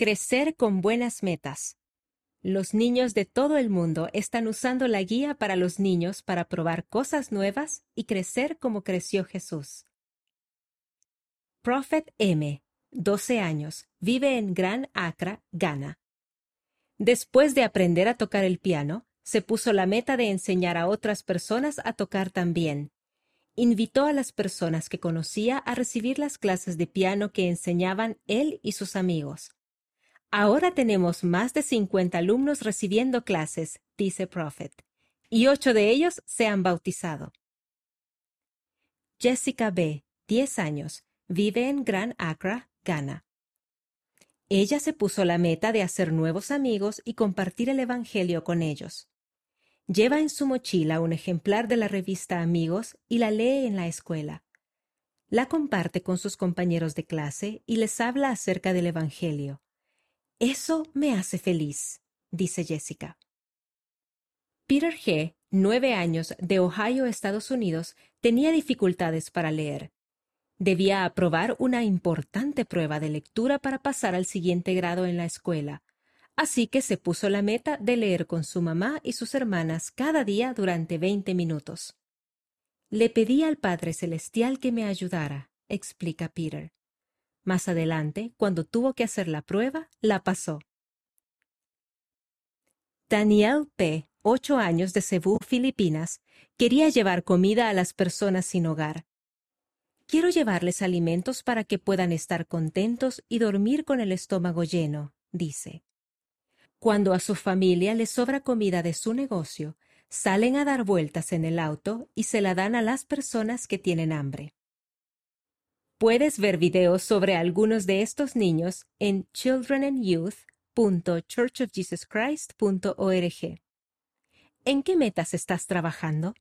Crecer con buenas metas. Los niños de todo el mundo están usando la guía para los niños para probar cosas nuevas y crecer como creció Jesús. Prophet M, 12 años, vive en Gran Accra, Ghana. Después de aprender a tocar el piano, se puso la meta de enseñar a otras personas a tocar también. Invitó a las personas que conocía a recibir las clases de piano que enseñaban él y sus amigos. Ahora tenemos más de 50 alumnos recibiendo clases, dice Prophet, y ocho de ellos se han bautizado. Jessica B., 10 años, vive en Gran Accra, Ghana. Ella se puso la meta de hacer nuevos amigos y compartir el Evangelio con ellos. Lleva en su mochila un ejemplar de la revista Amigos y la lee en la escuela. La comparte con sus compañeros de clase y les habla acerca del Evangelio. Eso me hace feliz, dice Jessica. Peter G., nueve años, de Ohio, Estados Unidos, tenía dificultades para leer. Debía aprobar una importante prueba de lectura para pasar al siguiente grado en la escuela, así que se puso la meta de leer con su mamá y sus hermanas cada día durante veinte minutos. Le pedí al Padre Celestial que me ayudara, explica Peter. Más adelante, cuando tuvo que hacer la prueba, la pasó. Daniel P., ocho años de Cebú, Filipinas, quería llevar comida a las personas sin hogar. Quiero llevarles alimentos para que puedan estar contentos y dormir con el estómago lleno, dice. Cuando a su familia les sobra comida de su negocio, salen a dar vueltas en el auto y se la dan a las personas que tienen hambre. Puedes ver videos sobre algunos de estos niños en childrenandyouth.churchofjesuschrist.org. ¿En qué metas estás trabajando?